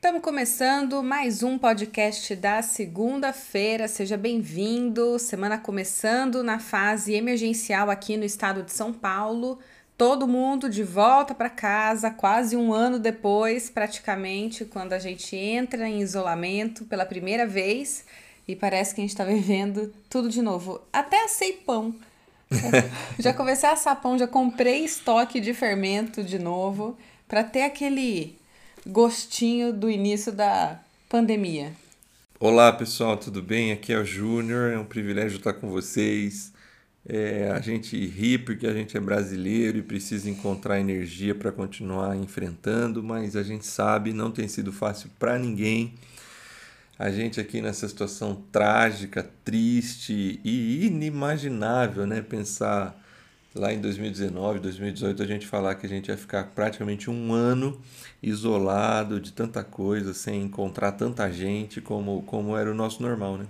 Estamos começando mais um podcast da segunda-feira. Seja bem-vindo. Semana começando na fase emergencial aqui no estado de São Paulo. Todo mundo de volta para casa, quase um ano depois, praticamente, quando a gente entra em isolamento pela primeira vez e parece que a gente está vivendo tudo de novo. Até assei pão. já comecei a assar pão, já comprei estoque de fermento de novo para ter aquele gostinho do início da pandemia. Olá pessoal, tudo bem? Aqui é o Júnior, é um privilégio estar com vocês. É, a gente ri porque a gente é brasileiro e precisa encontrar energia para continuar enfrentando, mas a gente sabe não tem sido fácil para ninguém. A gente aqui nessa situação trágica, triste e inimaginável, né? Pensar lá em 2019, 2018, a gente falar que a gente ia ficar praticamente um ano isolado de tanta coisa, sem encontrar tanta gente como, como era o nosso normal, né?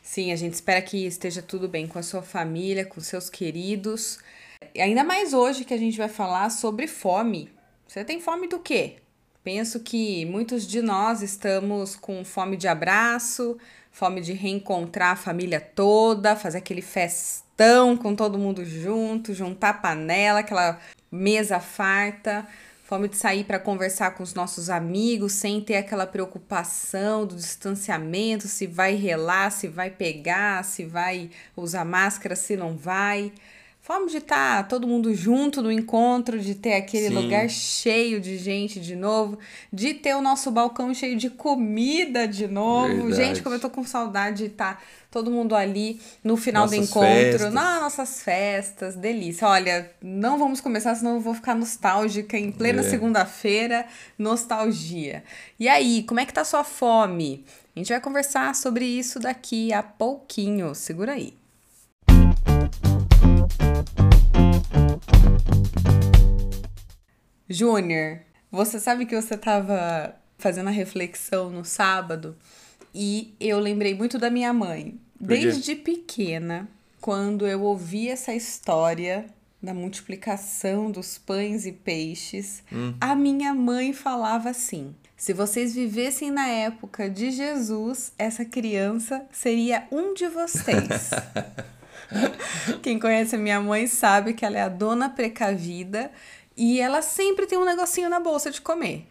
Sim, a gente espera que esteja tudo bem com a sua família, com seus queridos. Ainda mais hoje que a gente vai falar sobre fome. Você tem fome do quê? Penso que muitos de nós estamos com fome de abraço, fome de reencontrar a família toda, fazer aquele festão com todo mundo junto, juntar a panela, aquela mesa farta, fome de sair para conversar com os nossos amigos sem ter aquela preocupação do distanciamento, se vai relar, se vai pegar, se vai usar máscara, se não vai. Fome de estar tá todo mundo junto no encontro, de ter aquele Sim. lugar cheio de gente de novo, de ter o nosso balcão cheio de comida de novo. Verdade. Gente, como eu tô com saudade de estar tá todo mundo ali no final nossas do encontro, festas. nas nossas festas, delícia. Olha, não vamos começar, senão eu vou ficar nostálgica em plena é. segunda-feira, nostalgia. E aí, como é que tá a sua fome? A gente vai conversar sobre isso daqui a pouquinho. Segura aí. Júnior, você sabe que você estava fazendo a reflexão no sábado e eu lembrei muito da minha mãe. Desde pequena, quando eu ouvi essa história da multiplicação dos pães e peixes, hum. a minha mãe falava assim: se vocês vivessem na época de Jesus, essa criança seria um de vocês. Quem conhece a minha mãe sabe que ela é a dona precavida e ela sempre tem um negocinho na bolsa de comer.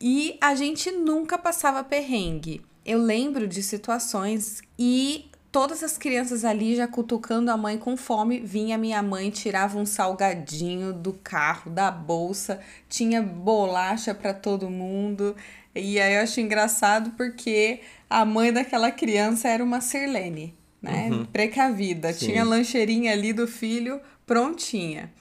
E a gente nunca passava perrengue. Eu lembro de situações e todas as crianças ali já cutucando a mãe com fome, vinha minha mãe, tirava um salgadinho do carro, da bolsa, tinha bolacha para todo mundo. E aí eu acho engraçado porque a mãe daquela criança era uma Sirlene, né? Uhum. Precavida. Sim. Tinha a lancheirinha ali do filho prontinha.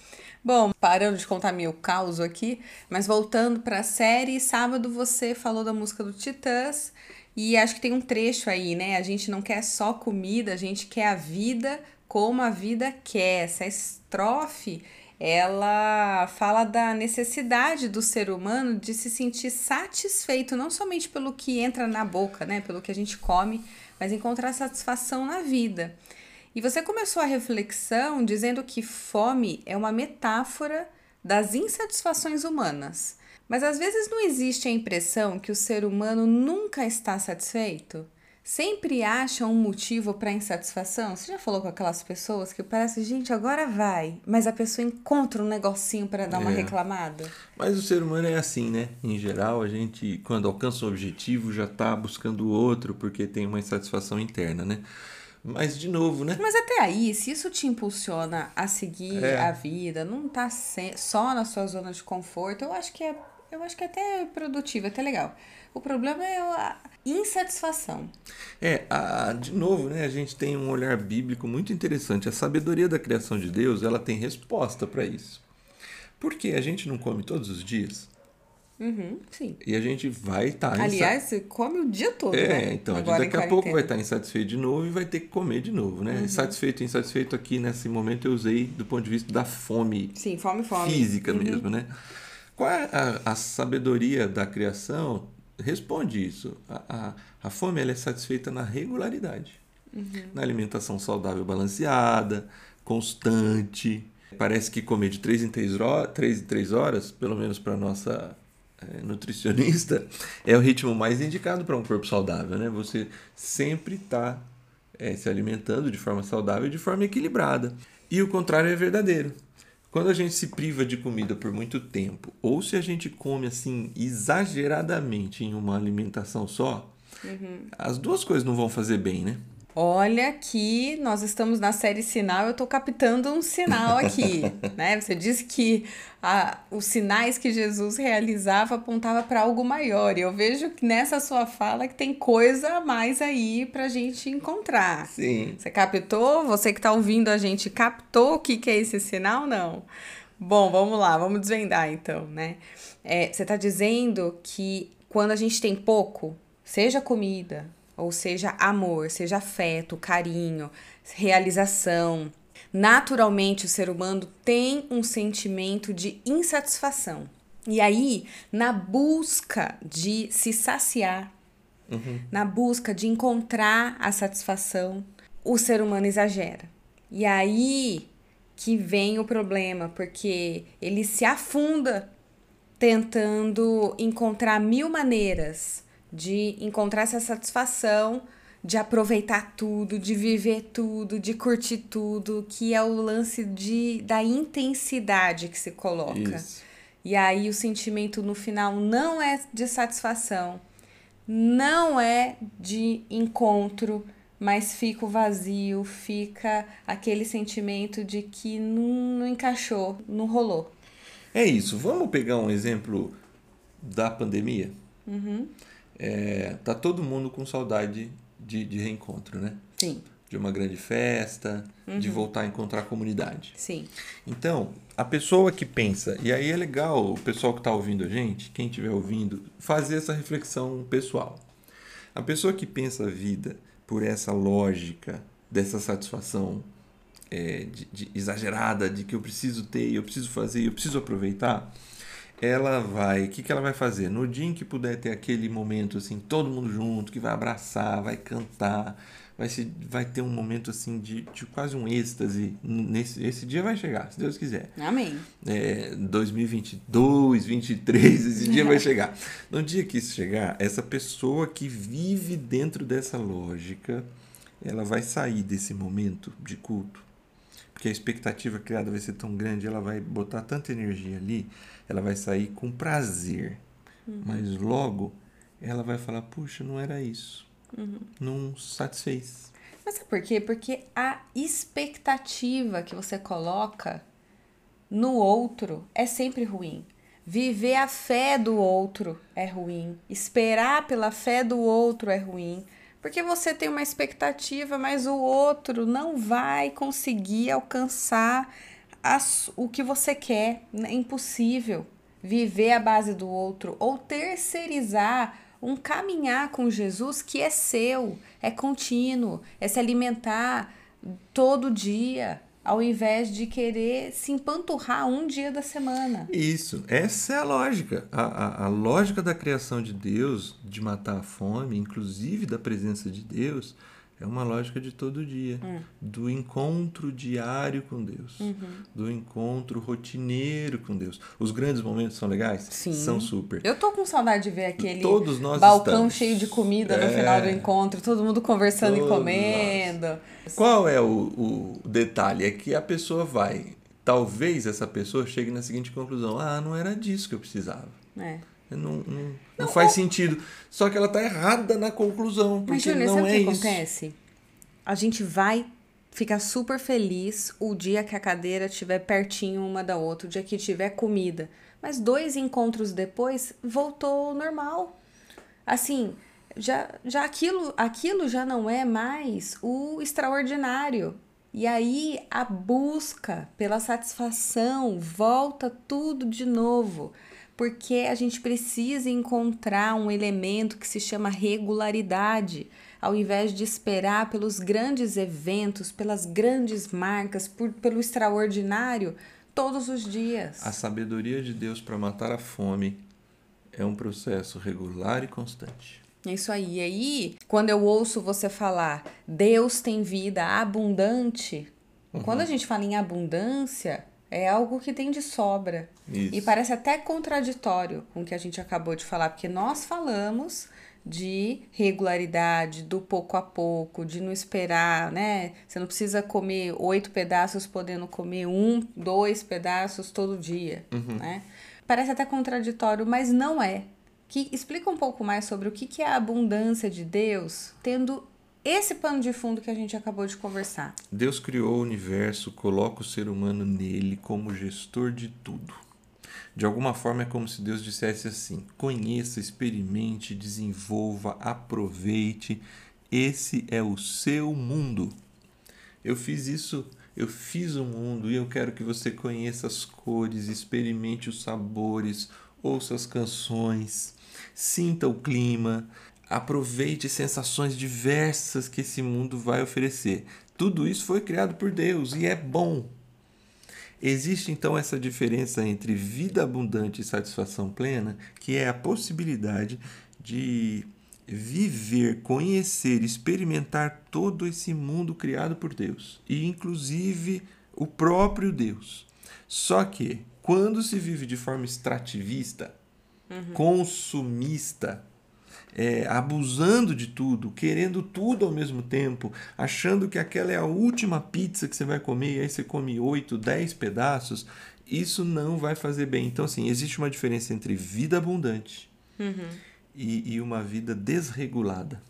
Bom, parando de contar meu caos aqui, mas voltando para a série, sábado você falou da música do Titãs e acho que tem um trecho aí, né? A gente não quer só comida, a gente quer a vida como a vida quer. Essa estrofe, ela fala da necessidade do ser humano de se sentir satisfeito não somente pelo que entra na boca, né, pelo que a gente come, mas encontrar satisfação na vida. E você começou a reflexão dizendo que fome é uma metáfora das insatisfações humanas. Mas às vezes não existe a impressão que o ser humano nunca está satisfeito? Sempre acha um motivo para insatisfação? Você já falou com aquelas pessoas que parece, gente, agora vai, mas a pessoa encontra um negocinho para dar uma é. reclamada? Mas o ser humano é assim, né? Em geral, a gente, quando alcança um objetivo, já está buscando outro porque tem uma insatisfação interna, né? Mas, de novo, né? Mas até aí, se isso te impulsiona a seguir é. a vida, não tá só na sua zona de conforto, eu acho que é, eu acho que é até produtivo, é até legal. O problema é a insatisfação. É, a, de novo, né, a gente tem um olhar bíblico muito interessante. A sabedoria da criação de Deus, ela tem resposta para isso. Porque a gente não come todos os dias? Uhum, sim. E a gente vai estar. Tá Aliás, você come o dia todo. É, né? então, Agora daqui a pouco vai estar tá insatisfeito de novo e vai ter que comer de novo, né? Uhum. Insatisfeito, insatisfeito aqui nesse momento eu usei do ponto de vista da fome. Sim, fome, fome. Física uhum. mesmo, né? Qual é a, a, sabedoria da criação? Responde isso. A, a, a fome ela é satisfeita na regularidade, uhum. na alimentação saudável balanceada, constante. Parece que comer de 3 em 3 horas, 3 em 3 horas, pelo menos para nossa é, nutricionista, é o ritmo mais indicado para um corpo saudável, né? Você sempre está é, se alimentando de forma saudável e de forma equilibrada. E o contrário é verdadeiro. Quando a gente se priva de comida por muito tempo, ou se a gente come assim exageradamente em uma alimentação só, uhum. as duas coisas não vão fazer bem, né? Olha que nós estamos na série sinal, eu estou captando um sinal aqui, né? Você disse que a, os sinais que Jesus realizava apontava para algo maior. E eu vejo que nessa sua fala que tem coisa a mais aí para a gente encontrar. Sim. Você captou? Você que está ouvindo a gente captou o que, que é esse sinal? Não. Bom, vamos lá, vamos desvendar então, né? É, você está dizendo que quando a gente tem pouco, seja comida, ou seja, amor, seja afeto, carinho, realização. Naturalmente, o ser humano tem um sentimento de insatisfação. E aí, na busca de se saciar, uhum. na busca de encontrar a satisfação, o ser humano exagera. E aí que vem o problema, porque ele se afunda tentando encontrar mil maneiras de encontrar essa satisfação, de aproveitar tudo, de viver tudo, de curtir tudo, que é o lance de, da intensidade que se coloca. Isso. E aí o sentimento no final não é de satisfação, não é de encontro, mas fica o vazio, fica aquele sentimento de que não, não encaixou, não rolou. É isso. Vamos pegar um exemplo da pandemia? Uhum é, tá todo mundo com saudade de, de reencontro, né? Sim. De uma grande festa, uhum. de voltar a encontrar a comunidade. Sim. Então, a pessoa que pensa, e aí é legal o pessoal que está ouvindo a gente, quem estiver ouvindo, fazer essa reflexão pessoal. A pessoa que pensa a vida por essa lógica dessa satisfação é, de, de, exagerada de que eu preciso ter, eu preciso fazer, eu preciso aproveitar, ela vai, o que, que ela vai fazer? No dia em que puder ter aquele momento assim, todo mundo junto, que vai abraçar, vai cantar, vai, se, vai ter um momento assim de, de quase um êxtase. Nesse, esse dia vai chegar, se Deus quiser. Amém. É, 2022, 2023, esse dia vai chegar. No dia que isso chegar, essa pessoa que vive dentro dessa lógica, ela vai sair desse momento de culto. Porque a expectativa criada vai ser tão grande, ela vai botar tanta energia ali ela vai sair com prazer. Uhum. Mas logo ela vai falar: puxa, não era isso. Uhum. Não satisfez. Mas sabe por quê? Porque a expectativa que você coloca no outro é sempre ruim. Viver a fé do outro é ruim. Esperar pela fé do outro é ruim. Porque você tem uma expectativa, mas o outro não vai conseguir alcançar as, o que você quer. É impossível viver à base do outro ou terceirizar um caminhar com Jesus que é seu, é contínuo, é se alimentar todo dia, ao invés de querer se empanturrar um dia da semana. Isso, essa é a lógica. A, a, a lógica da criação de Deus, de matar a fome, inclusive da presença de Deus, é uma lógica de todo dia, hum. do encontro diário com Deus, uhum. do encontro rotineiro com Deus. Os grandes momentos são legais? Sim. São super. Eu tô com saudade de ver aquele Todos nós balcão estamos. cheio de comida é... no final do encontro, todo mundo conversando Todos e comendo. Nós. Qual é o, o detalhe? É que a pessoa vai. Talvez essa pessoa chegue na seguinte conclusão: ah, não era disso que eu precisava. É. Não, não, não, faz sentido. Só que ela tá errada na conclusão. Porque Mas, Júlia, não sabe o que isso. acontece? A gente vai ficar super feliz o dia que a cadeira estiver pertinho uma da outra, o dia que tiver comida. Mas dois encontros depois, voltou ao normal. Assim, já, já aquilo, aquilo já não é mais o extraordinário. E aí a busca pela satisfação volta tudo de novo porque a gente precisa encontrar um elemento que se chama regularidade, ao invés de esperar pelos grandes eventos, pelas grandes marcas, por, pelo extraordinário todos os dias. A sabedoria de Deus para matar a fome é um processo regular e constante. É isso aí. E aí, quando eu ouço você falar Deus tem vida abundante, uhum. quando a gente fala em abundância, É algo que tem de sobra. Isso. E parece até contraditório com o que a gente acabou de falar, porque nós falamos de regularidade, do pouco a pouco, de não esperar, né? Você não precisa comer oito pedaços podendo comer um, dois pedaços todo dia, Uhum. né? Parece até contraditório, mas não é. Que explica um pouco mais sobre o que que é a abundância de Deus, tendo esse pano de fundo que a gente acabou de conversar. Deus criou o universo, coloca o ser humano nele como gestor de tudo. De alguma forma é como se Deus dissesse assim: conheça, experimente, desenvolva, aproveite. Esse é o seu mundo. Eu fiz isso, eu fiz o mundo e eu quero que você conheça as cores, experimente os sabores, ouça as canções, sinta o clima, aproveite sensações diversas que esse mundo vai oferecer. Tudo isso foi criado por Deus e é bom. Existe então essa diferença entre vida abundante e satisfação plena, que é a possibilidade de viver, conhecer, experimentar todo esse mundo criado por Deus, e inclusive o próprio Deus. Só que quando se vive de forma extrativista, consumista, é, abusando de tudo, querendo tudo ao mesmo tempo, achando que aquela é a última pizza que você vai comer e aí você come 8, 10 pedaços, isso não vai fazer bem. Então, assim, existe uma diferença entre vida abundante e, e uma vida desregulada.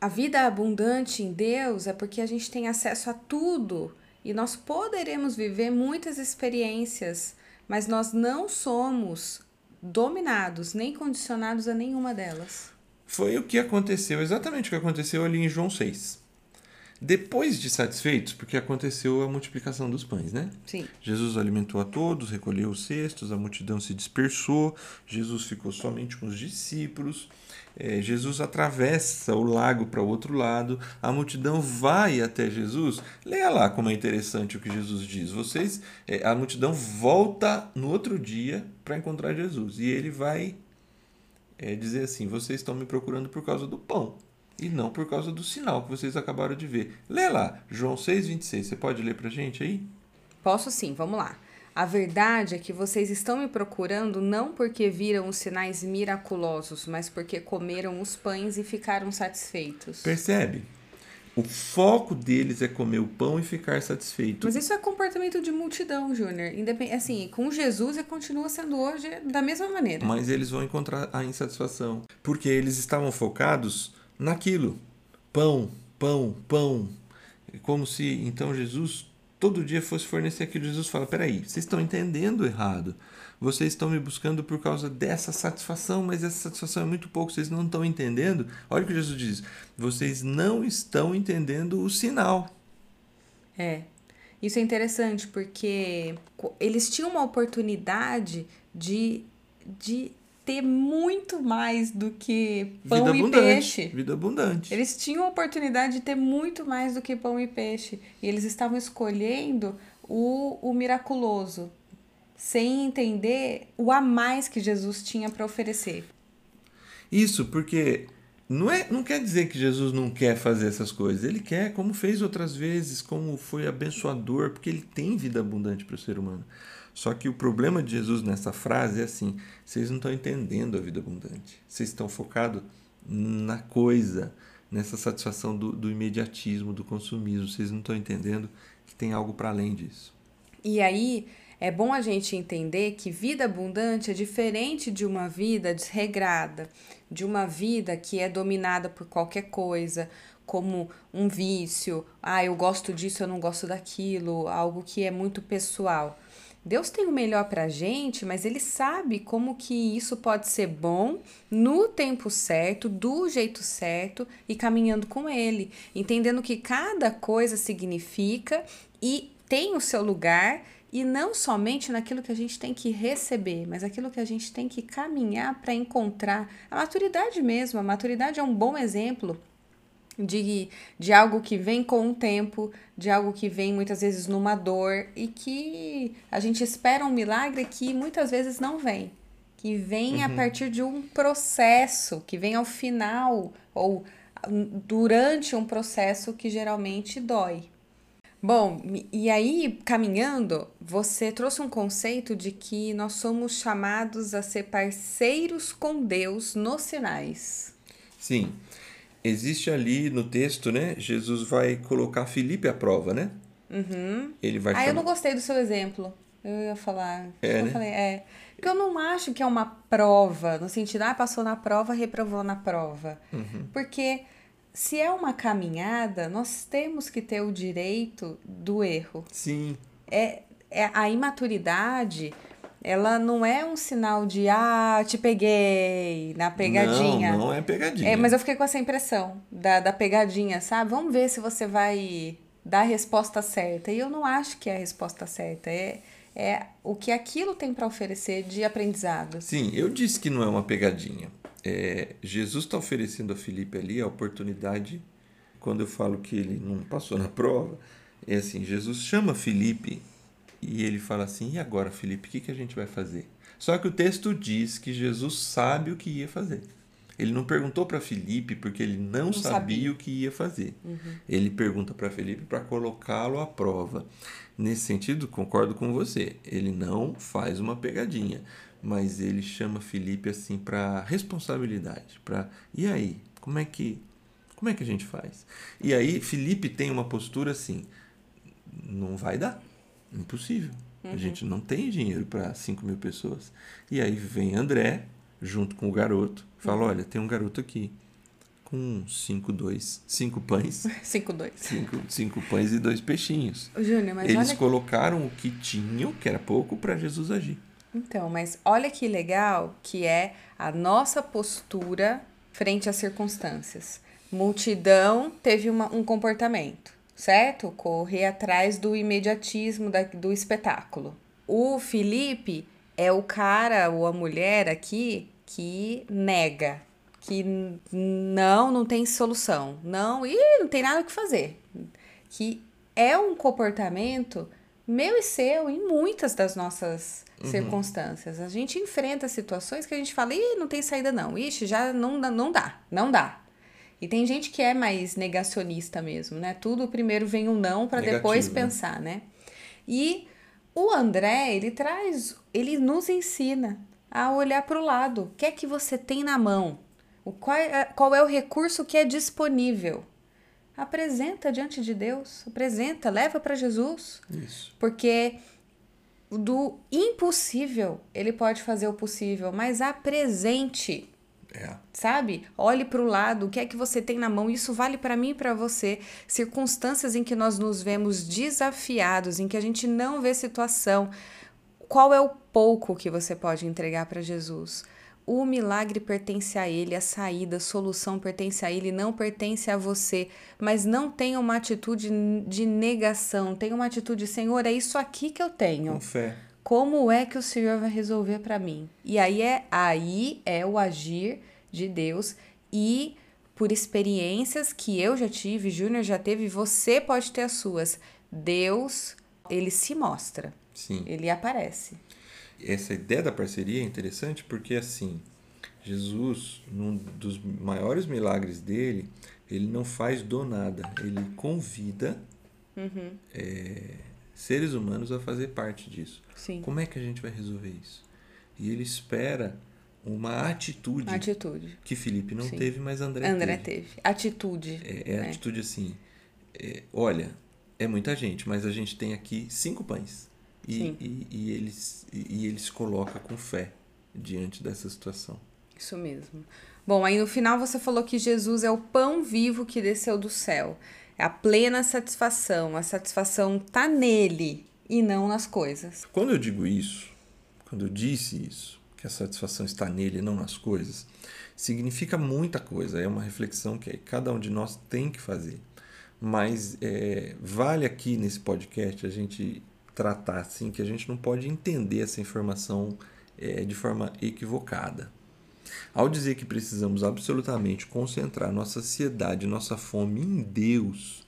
A vida abundante em Deus é porque a gente tem acesso a tudo e nós poderemos viver muitas experiências, mas nós não somos dominados nem condicionados a nenhuma delas. Foi o que aconteceu, exatamente o que aconteceu ali em João 6. Depois de satisfeitos, porque aconteceu a multiplicação dos pães, né? Sim. Jesus alimentou a todos, recolheu os cestos, a multidão se dispersou, Jesus ficou somente com os discípulos. É, Jesus atravessa o lago para o outro lado, a multidão vai até Jesus. Leia lá como é interessante o que Jesus diz. Vocês, é, a multidão volta no outro dia para encontrar Jesus e ele vai é, dizer assim: vocês estão me procurando por causa do pão e não por causa do sinal que vocês acabaram de ver. Lê lá, João 6,26. Você pode ler para gente aí? Posso sim, vamos lá. A verdade é que vocês estão me procurando não porque viram os sinais miraculosos, mas porque comeram os pães e ficaram satisfeitos. Percebe? O foco deles é comer o pão e ficar satisfeito. Mas isso é comportamento de multidão, Júnior. Independ... Assim, com Jesus e continua sendo hoje da mesma maneira. Mas eles vão encontrar a insatisfação. Porque eles estavam focados naquilo. Pão, pão, pão. Como se então Jesus todo dia fosse fornecer aquilo. Jesus fala: peraí, vocês estão entendendo errado. Vocês estão me buscando por causa dessa satisfação, mas essa satisfação é muito pouco, vocês não estão entendendo. Olha o que Jesus diz: vocês não estão entendendo o sinal. É. Isso é interessante porque eles tinham uma oportunidade de, de ter muito mais do que pão vida e abundante, peixe. Vida abundante. Eles tinham a oportunidade de ter muito mais do que pão e peixe. E eles estavam escolhendo o, o miraculoso, sem entender o a mais que Jesus tinha para oferecer. Isso, porque não, é, não quer dizer que Jesus não quer fazer essas coisas. Ele quer, como fez outras vezes, como foi abençoador, porque ele tem vida abundante para o ser humano. Só que o problema de Jesus nessa frase é assim: vocês não estão entendendo a vida abundante. Vocês estão focados na coisa, nessa satisfação do, do imediatismo, do consumismo. Vocês não estão entendendo que tem algo para além disso. E aí é bom a gente entender que vida abundante é diferente de uma vida desregrada, de uma vida que é dominada por qualquer coisa, como um vício, ah, eu gosto disso, eu não gosto daquilo, algo que é muito pessoal. Deus tem o melhor pra gente, mas ele sabe como que isso pode ser bom no tempo certo, do jeito certo e caminhando com ele, entendendo que cada coisa significa e tem o seu lugar e não somente naquilo que a gente tem que receber, mas aquilo que a gente tem que caminhar para encontrar a maturidade mesmo. A maturidade é um bom exemplo de, de algo que vem com o tempo, de algo que vem muitas vezes numa dor e que a gente espera um milagre que muitas vezes não vem. Que vem uhum. a partir de um processo, que vem ao final ou durante um processo que geralmente dói. Bom, e aí, caminhando, você trouxe um conceito de que nós somos chamados a ser parceiros com Deus nos sinais. Sim. Existe ali no texto, né? Jesus vai colocar Felipe à prova, né? Uhum. Ele vai Ah, chamar... eu não gostei do seu exemplo. Eu ia falar. É, eu né? falei, é. Porque eu não acho que é uma prova, no sentido, ah, passou na prova, reprovou na prova. Uhum. Porque se é uma caminhada, nós temos que ter o direito do erro. Sim. É, é a imaturidade, ela não é um sinal de ah, te peguei na pegadinha. Não, não é pegadinha. É, mas eu fiquei com essa impressão da, da pegadinha, sabe? Vamos ver se você vai dar a resposta certa. E eu não acho que é a resposta certa. É, é o que aquilo tem para oferecer de aprendizado. Sim, eu disse que não é uma pegadinha. É, Jesus está oferecendo a Felipe ali a oportunidade, quando eu falo que ele não passou na prova, é assim, Jesus chama Felipe e ele fala assim, e agora Felipe, o que, que a gente vai fazer? Só que o texto diz que Jesus sabe o que ia fazer. Ele não perguntou para Felipe porque ele não, Não sabia, sabia. o que ia fazer. Ele pergunta para Felipe para colocá-lo à prova. Nesse sentido, concordo com você. Ele não faz uma pegadinha, mas ele chama Felipe assim para responsabilidade, para e aí, como é que como é que a gente faz? E aí Felipe tem uma postura assim, não vai dar, impossível. A gente não tem dinheiro para 5 mil pessoas. E aí vem André, junto com o garoto, fala: Olha, tem um garoto aqui com cinco, dois, cinco pães, 5-2. cinco, cinco pães e dois peixinhos. Júnior, mas Eles olha. colocaram o que tinham, que era pouco, para Jesus agir. Então, mas olha que legal que é a nossa postura frente às circunstâncias. Multidão teve uma- um comportamento, certo? Correr atrás do imediatismo da- do espetáculo. O Felipe é o cara ou a mulher aqui que nega, que não, não tem solução, não, e não tem nada que fazer. Que é um comportamento meu e seu em muitas das nossas circunstâncias. A gente enfrenta situações que a gente fala, ih, não tem saída não, ixi, já não, dá- não dá, não dá. E tem gente que é mais negacionista mesmo, né? Tudo primeiro vem um não para depois né? pensar, né? E o André, ele traz, ele nos ensina a olhar para o lado. O que é que você tem na mão? O qual, é, qual é o recurso que é disponível? Apresenta diante de Deus, apresenta, leva para Jesus. Isso. Porque do impossível, ele pode fazer o possível, mas apresente, É. sabe? Olhe para o lado, o que é que você tem na mão. Isso vale para mim e para você. Circunstâncias em que nós nos vemos desafiados, em que a gente não vê situação. Qual é o pouco que você pode entregar para Jesus? O milagre pertence a Ele, a saída, a solução pertence a Ele, não pertence a você. Mas não tenha uma atitude de negação, tenha uma atitude, Senhor, é isso aqui que eu tenho Com fé. como é que o Senhor vai resolver para mim? E aí é aí é o agir de Deus e por experiências que eu já tive, Júnior já teve, você pode ter as suas. Deus, ele se mostra, Sim. ele aparece. Essa ideia da parceria é interessante porque, assim, Jesus, num dos maiores milagres dele, ele não faz do nada. Ele convida é, seres humanos a fazer parte disso. Sim. Como é que a gente vai resolver isso? E ele espera uma atitude Atitude. que Felipe não Sim. teve, mas André, André teve. teve. Atitude. É, é né? atitude assim: é, olha, é muita gente, mas a gente tem aqui cinco pães. E, e, e eles, e, e ele se coloca com fé diante dessa situação. Isso mesmo. Bom, aí no final você falou que Jesus é o pão vivo que desceu do céu. É a plena satisfação. A satisfação tá nele e não nas coisas. Quando eu digo isso, quando eu disse isso, que a satisfação está nele e não nas coisas, significa muita coisa. É uma reflexão que cada um de nós tem que fazer. Mas é, vale aqui nesse podcast a gente tratar assim que a gente não pode entender essa informação é, de forma equivocada. Ao dizer que precisamos absolutamente concentrar nossa ansiedade, nossa fome em Deus,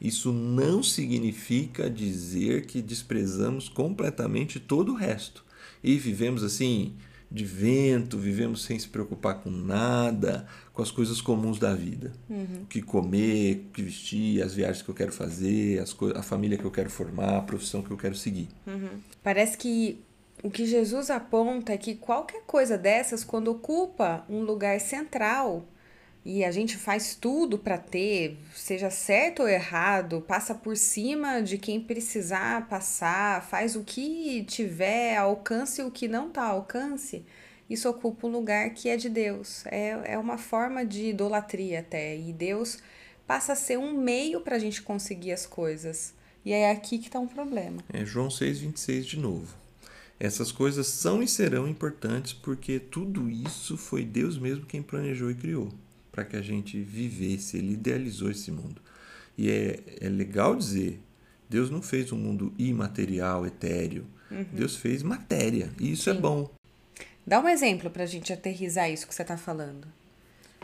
isso não significa dizer que desprezamos completamente todo o resto e vivemos assim de vento, vivemos sem se preocupar com nada, com as coisas comuns da vida. Uhum. O que comer, o que vestir, as viagens que eu quero fazer, as a família que eu quero formar, a profissão que eu quero seguir. Uhum. Parece que o que Jesus aponta é que qualquer coisa dessas, quando ocupa um lugar central, e a gente faz tudo para ter, seja certo ou errado, passa por cima de quem precisar passar, faz o que tiver alcance o que não tá alcance, isso ocupa um lugar que é de Deus. É, é uma forma de idolatria até. E Deus passa a ser um meio para a gente conseguir as coisas. E é aqui que está um problema. É João 6,26 de novo. Essas coisas são e serão importantes porque tudo isso foi Deus mesmo quem planejou e criou para que a gente vivesse. Ele idealizou esse mundo. E é, é legal dizer: Deus não fez um mundo imaterial, etéreo. Uhum. Deus fez matéria. E isso é Sim. é bom. Dá um exemplo para a gente aterrizar isso que você está falando.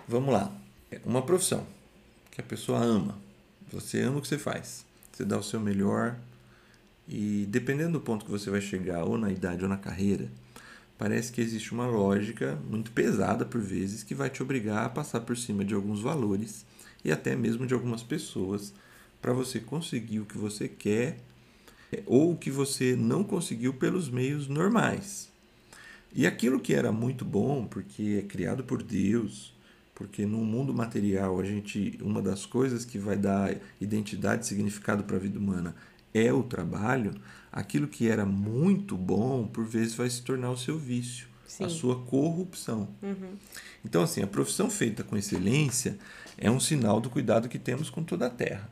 Vamos lá. Uma profissão que a pessoa ama. Você ama o que você faz. Você dá o seu melhor. E dependendo do ponto que você vai chegar, ou na idade ou na carreira, parece que existe uma lógica muito pesada por vezes que vai te obrigar a passar por cima de alguns valores e até mesmo de algumas pessoas para você conseguir o que você quer ou o que você não conseguiu pelos meios normais. E aquilo que era muito bom, porque é criado por Deus, porque no mundo material a gente uma das coisas que vai dar identidade e significado para a vida humana é o trabalho, aquilo que era muito bom, por vezes vai se tornar o seu vício, Sim. a sua corrupção. Uhum. Então, assim, a profissão feita com excelência é um sinal do cuidado que temos com toda a terra.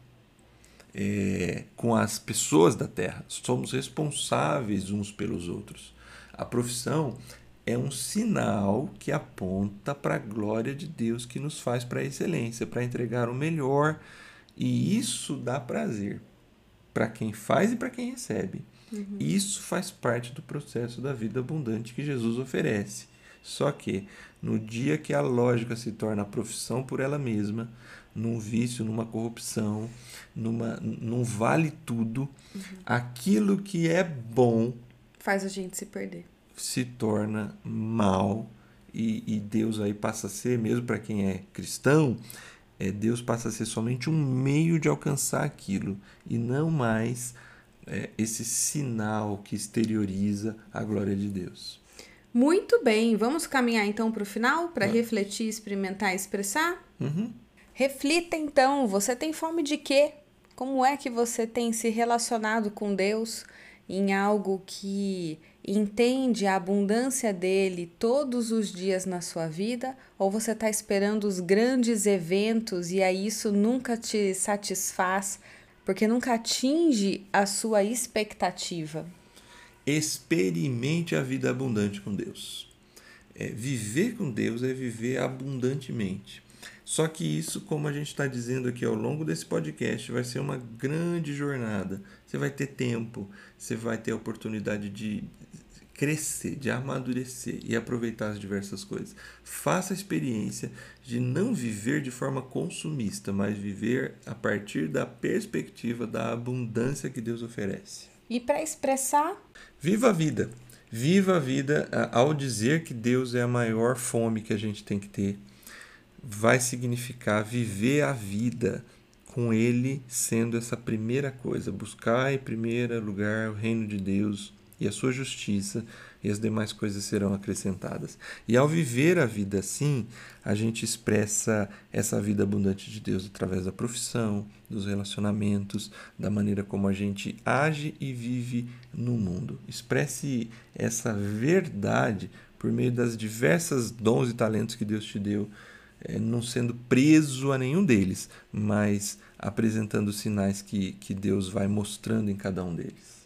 É, com as pessoas da terra. Somos responsáveis uns pelos outros. A profissão é um sinal que aponta para a glória de Deus que nos faz para a excelência, para entregar o melhor. E isso dá prazer para quem faz e para quem recebe. Uhum. Isso faz parte do processo da vida abundante que Jesus oferece. Só que no dia que a lógica se torna profissão por ela mesma, num vício, numa corrupção, numa, num vale tudo, uhum. aquilo que é bom faz a gente se perder. Se torna mal e, e Deus aí passa a ser, mesmo para quem é cristão, é, Deus passa a ser somente um meio de alcançar aquilo e não mais é, esse sinal que exterioriza a glória de Deus. Muito bem, vamos caminhar então para o final para refletir, experimentar e expressar? Uhum. Reflita então, você tem fome de quê? Como é que você tem se relacionado com Deus em algo que entende a abundância dele todos os dias na sua vida? Ou você está esperando os grandes eventos e aí isso nunca te satisfaz porque nunca atinge a sua expectativa? Experimente a vida abundante com Deus. É, viver com Deus é viver abundantemente. Só que isso, como a gente está dizendo aqui ao longo desse podcast, vai ser uma grande jornada. Você vai ter tempo, você vai ter a oportunidade de crescer, de amadurecer e aproveitar as diversas coisas. Faça a experiência de não viver de forma consumista, mas viver a partir da perspectiva da abundância que Deus oferece. E para expressar? Viva a vida. Viva a vida ao dizer que Deus é a maior fome que a gente tem que ter. Vai significar viver a vida com Ele sendo essa primeira coisa. Buscar em primeiro lugar o reino de Deus e a sua justiça, e as demais coisas serão acrescentadas. E ao viver a vida assim, a gente expressa essa vida abundante de Deus através da profissão, dos relacionamentos, da maneira como a gente age e vive no mundo. Expresse essa verdade por meio das diversas dons e talentos que Deus te deu, não sendo preso a nenhum deles, mas apresentando sinais que, que Deus vai mostrando em cada um deles.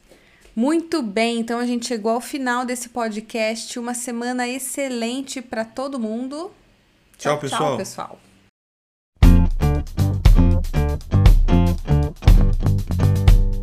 Muito bem, então a gente chegou ao final desse podcast. Uma semana excelente para todo mundo. Tchau, tchau pessoal. Tchau, pessoal.